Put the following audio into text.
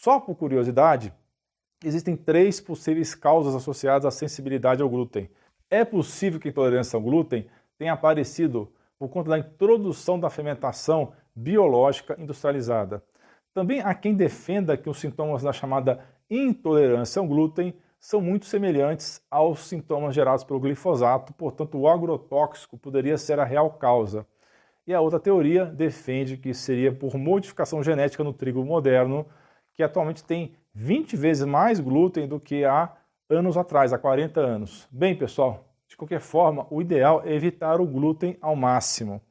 Só por curiosidade, existem três possíveis causas associadas à sensibilidade ao glúten. É possível que a intolerância ao glúten tenha aparecido por conta da introdução da fermentação biológica industrializada. Também há quem defenda que os sintomas da chamada intolerância ao glúten são muito semelhantes aos sintomas gerados pelo glifosato, portanto, o agrotóxico poderia ser a real causa. E a outra teoria defende que seria por modificação genética no trigo moderno, que atualmente tem 20 vezes mais glúten do que há anos atrás, há 40 anos. Bem, pessoal, de qualquer forma, o ideal é evitar o glúten ao máximo.